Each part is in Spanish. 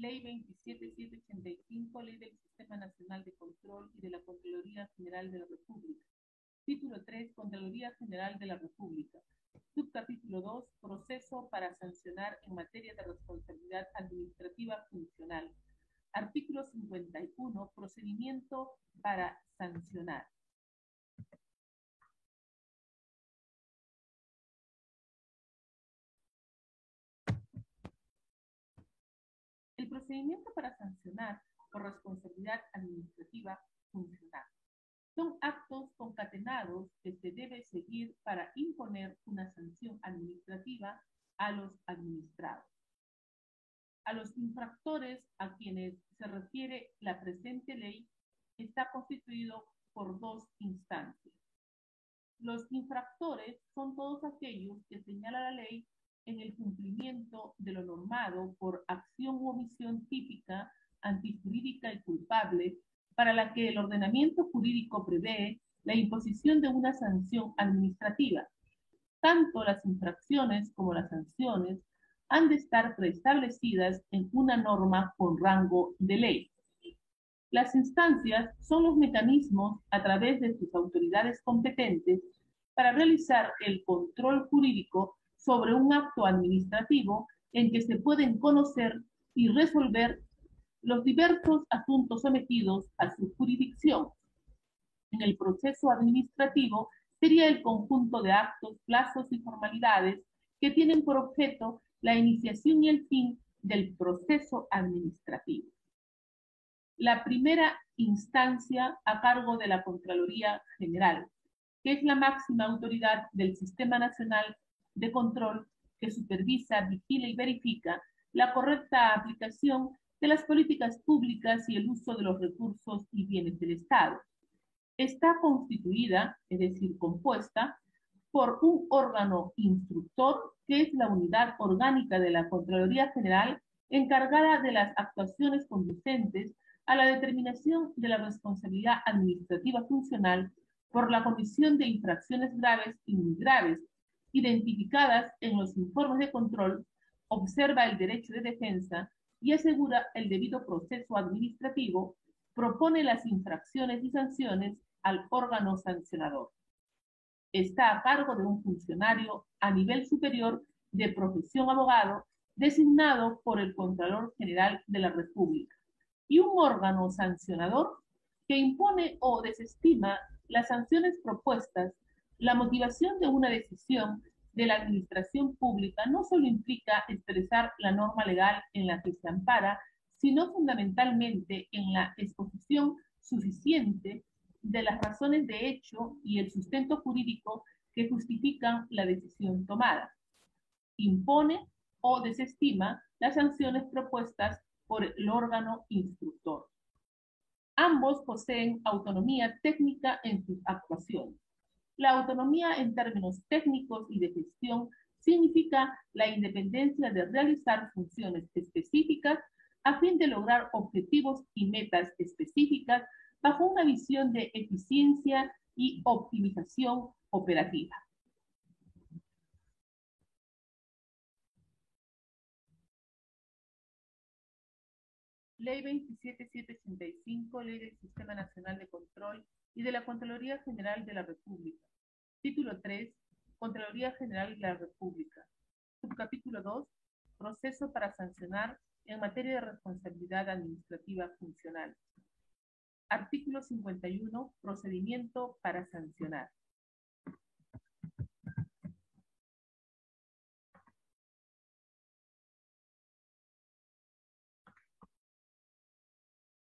Ley 27785, Ley del Sistema Nacional de Control y de la Contraloría General de la República. Título 3, Contraloría General de la República. Subcapítulo 2, Proceso para sancionar en materia de responsabilidad administrativa funcional. Artículo 51, Procedimiento para sancionar. El procedimiento para sancionar por responsabilidad administrativa funcional son actos concatenados que se debe seguir para imponer una sanción administrativa a los administrados. A los infractores a quienes se refiere la presente ley está constituido por dos instancias. Los infractores son todos aquellos que señala la ley en el cumplimiento de lo normado por acción u omisión típica, antijurídica y culpable, para la que el ordenamiento jurídico prevé la imposición de una sanción administrativa. Tanto las infracciones como las sanciones han de estar preestablecidas en una norma con rango de ley. Las instancias son los mecanismos a través de sus autoridades competentes para realizar el control jurídico sobre un acto administrativo en que se pueden conocer y resolver los diversos asuntos sometidos a su jurisdicción. En el proceso administrativo sería el conjunto de actos, plazos y formalidades que tienen por objeto la iniciación y el fin del proceso administrativo. La primera instancia a cargo de la Contraloría General, que es la máxima autoridad del Sistema Nacional de control que supervisa, vigila y verifica la correcta aplicación de las políticas públicas y el uso de los recursos y bienes del Estado. Está constituida, es decir, compuesta, por un órgano instructor, que es la unidad orgánica de la Contraloría General encargada de las actuaciones conducentes a la determinación de la responsabilidad administrativa funcional por la comisión de infracciones graves y muy graves identificadas en los informes de control, observa el derecho de defensa y asegura el debido proceso administrativo, propone las infracciones y sanciones al órgano sancionador. Está a cargo de un funcionario a nivel superior de profesión abogado designado por el Contralor General de la República y un órgano sancionador que impone o desestima las sanciones propuestas la motivación de una decisión de la administración pública no solo implica expresar la norma legal en la que se ampara, sino fundamentalmente en la exposición suficiente de las razones de hecho y el sustento jurídico que justifican la decisión tomada. Impone o desestima las sanciones propuestas por el órgano instructor. Ambos poseen autonomía técnica en sus actuaciones. La autonomía en términos técnicos y de gestión significa la independencia de realizar funciones específicas a fin de lograr objetivos y metas específicas bajo una visión de eficiencia y optimización operativa. Ley 27785, Ley del Sistema Nacional de Control y de la Contraloría General de la República. Título 3. Contraloría General de la República. Subcapítulo 2. Proceso para sancionar en materia de responsabilidad administrativa funcional. Artículo 51. Procedimiento para sancionar.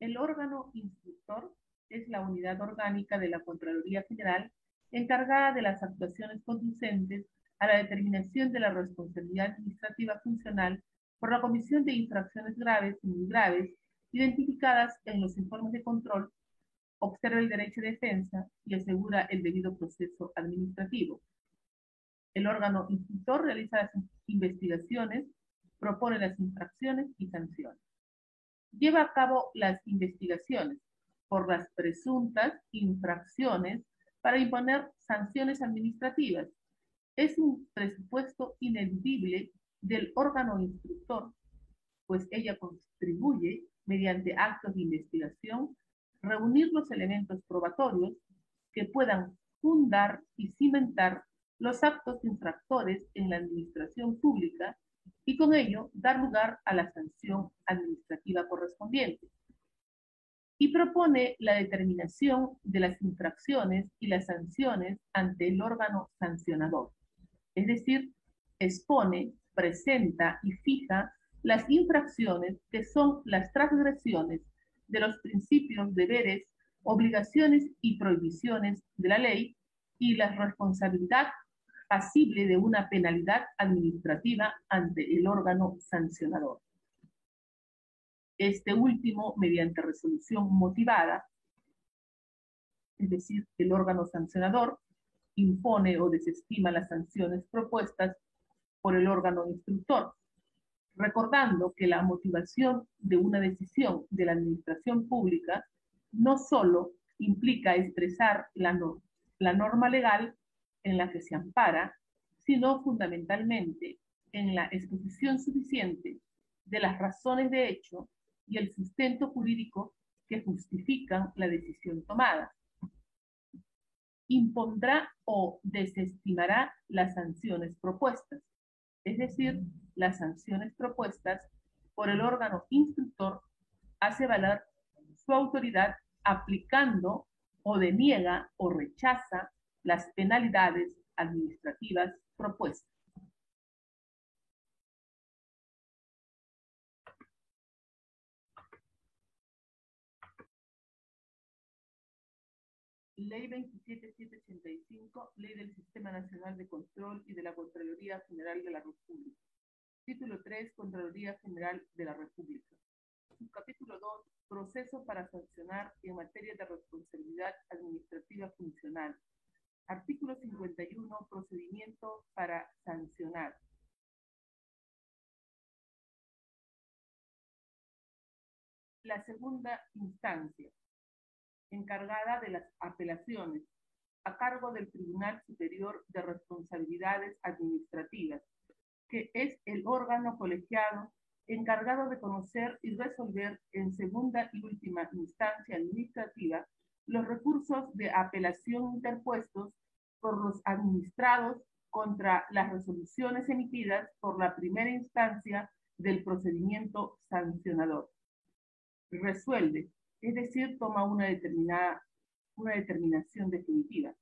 El órgano instructor es la unidad orgánica de la Contraloría General encargada de las actuaciones conducentes a la determinación de la responsabilidad administrativa funcional por la comisión de infracciones graves y muy graves identificadas en los informes de control, observa el derecho de defensa y asegura el debido proceso administrativo. El órgano instructor realiza las investigaciones, propone las infracciones y sanciones. Lleva a cabo las investigaciones por las presuntas infracciones para imponer sanciones administrativas. Es un presupuesto ineludible del órgano instructor pues ella contribuye, mediante actos de investigación, reunir los elementos probatorios que puedan fundar y cimentar los actos infractores en la administración pública y con ello dar lugar a la sanción administrativa correspondiente. Y propone la determinación de las infracciones y las sanciones ante el órgano sancionador. Es decir, expone, presenta y fija las infracciones que son las transgresiones de los principios, deberes, obligaciones y prohibiciones de la ley y la responsabilidad pasible de una penalidad administrativa ante el órgano sancionador. Este último, mediante resolución motivada, es decir, el órgano sancionador impone o desestima las sanciones propuestas por el órgano instructor, recordando que la motivación de una decisión de la administración pública no solo implica expresar la, la norma legal en la que se ampara, sino fundamentalmente en la exposición suficiente de las razones de hecho y el sustento jurídico que justifican la decisión tomada. Impondrá o desestimará las sanciones propuestas, es decir, las sanciones propuestas por el órgano instructor hace valer su autoridad aplicando o deniega o rechaza las penalidades administrativas propuestas. Ley 27785, Ley del Sistema Nacional de Control y de la Contraloría General de la República. Título 3, Contraloría General de la República. Capítulo 2, Proceso para sancionar en materia de responsabilidad administrativa funcional. Artículo 51. Procedimiento para sancionar. La segunda instancia, encargada de las apelaciones, a cargo del Tribunal Superior de Responsabilidades Administrativas, que es el órgano colegiado encargado de conocer y resolver en segunda y última instancia administrativa los recursos de apelación interpuestos por los administrados contra las resoluciones emitidas por la primera instancia del procedimiento sancionador. Resuelve, es decir, toma una, determinada, una determinación definitiva.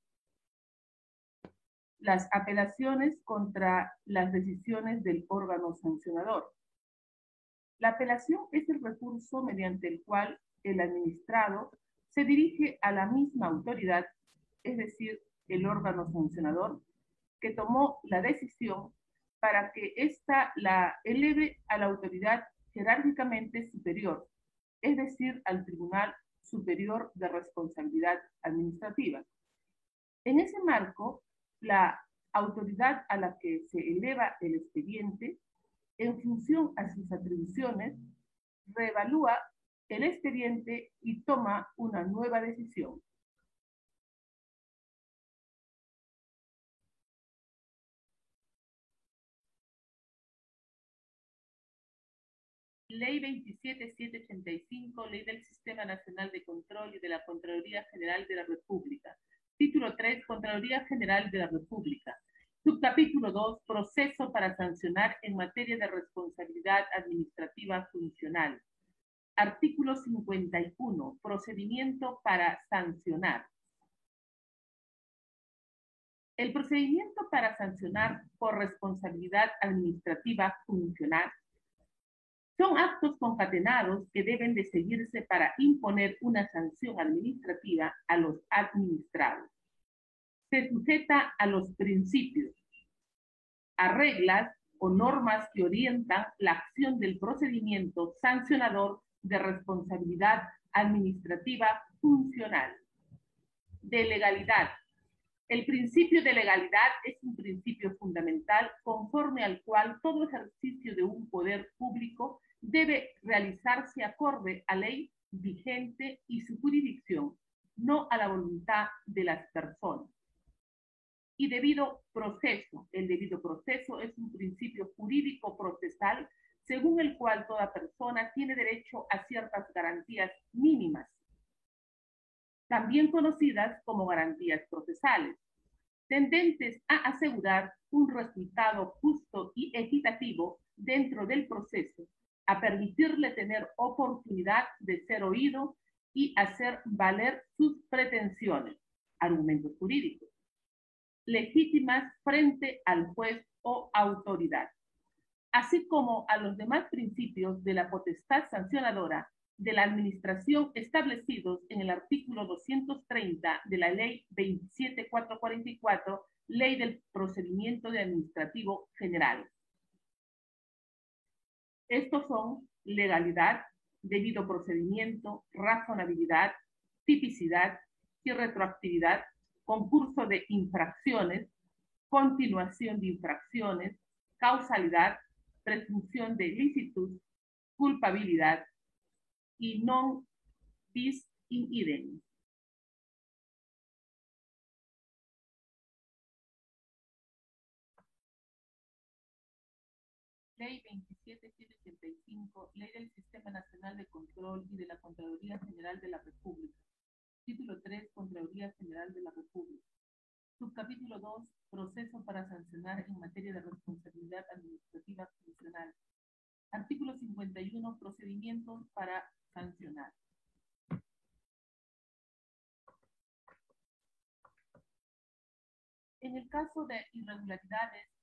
Las apelaciones contra las decisiones del órgano sancionador. La apelación es el recurso mediante el cual el administrado se dirige a la misma autoridad, es decir, el órgano sancionador, que tomó la decisión para que ésta la eleve a la autoridad jerárquicamente superior, es decir, al Tribunal Superior de Responsabilidad Administrativa. En ese marco, la autoridad a la que se eleva el expediente, en función a sus atribuciones, reevalúa el expediente y toma una nueva decisión. Ley 27785, Ley del Sistema Nacional de Control y de la Contraloría General de la República. Título 3, Contraloría General de la República. Subcapítulo 2, Proceso para sancionar en materia de responsabilidad administrativa funcional. Artículo 51. Procedimiento para sancionar. El procedimiento para sancionar por responsabilidad administrativa funcional son actos concatenados que deben de seguirse para imponer una sanción administrativa a los administrados. Se sujeta a los principios, a reglas o normas que orientan la acción del procedimiento sancionador de responsabilidad administrativa funcional. De legalidad. El principio de legalidad es un principio fundamental conforme al cual todo ejercicio de un poder público debe realizarse acorde a ley vigente y su jurisdicción, no a la voluntad de las personas. Y debido proceso. El debido proceso es un principio jurídico procesal según el cual toda persona tiene derecho a ciertas garantías mínimas, también conocidas como garantías procesales, tendentes a asegurar un resultado justo y equitativo dentro del proceso, a permitirle tener oportunidad de ser oído y hacer valer sus pretensiones, argumentos jurídicos, legítimas frente al juez o autoridad, así como a los demás principios de la potestad sancionadora de la administración establecidos en el artículo 230 de la ley 27444, ley del procedimiento de administrativo general. Estos son legalidad, debido procedimiento, razonabilidad, tipicidad y retroactividad, concurso de infracciones, continuación de infracciones, causalidad, presunción de licitud, culpabilidad y non bis in idem. Ley 27785, Ley del Sistema Nacional de Control y de la Contraloría General de la República. Título 3, Contraloría General de la República. Subcapítulo 2, Proceso para sancionar en materia de responsabilidad administrativa funcional. Artículo 51, Procedimientos para sancionar. En el caso de irregularidades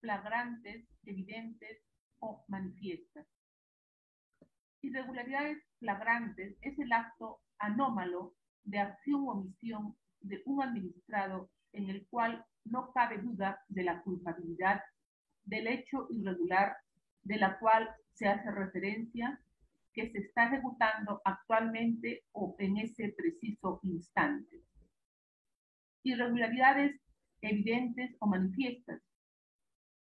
flagrantes, evidentes o manifiestas. Irregularidades flagrantes es el acto anómalo de acción o omisión de un administrado en el cual no cabe duda de la culpabilidad del hecho irregular de la cual se hace referencia que se está ejecutando actualmente o en ese preciso instante. Irregularidades evidentes o manifiestas.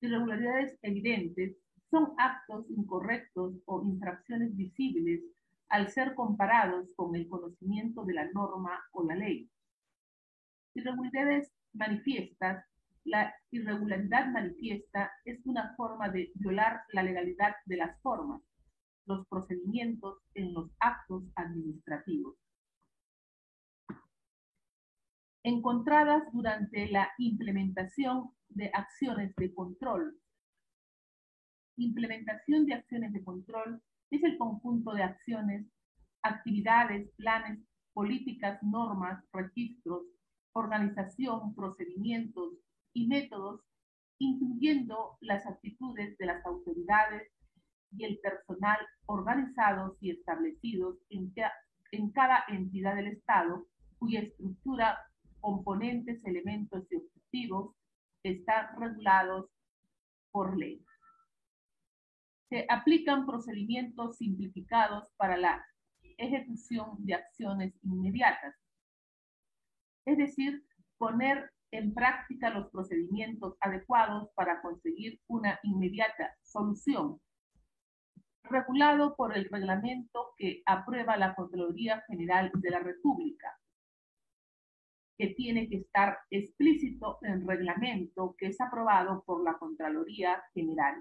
Irregularidades evidentes son actos incorrectos o infracciones visibles al ser comparados con el conocimiento de la norma o la ley. Irregularidades manifiestas. La irregularidad manifiesta es una forma de violar la legalidad de las formas, los procedimientos en los actos administrativos. Encontradas durante la implementación de acciones de control. Implementación de acciones de control es el conjunto de acciones, actividades, planes, políticas, normas, registros, organización, procedimientos y métodos, incluyendo las actitudes de las autoridades y el personal organizados y establecidos en, cada entidad del Estado, cuya estructura, componentes, elementos y objetivos están regulados por ley. Se aplican procedimientos simplificados para la ejecución de acciones inmediatas. Es decir, poner en práctica los procedimientos adecuados para conseguir una inmediata solución, regulado por el reglamento que aprueba la Contraloría General de la República, que tiene que estar explícito en reglamento que es aprobado por la Contraloría General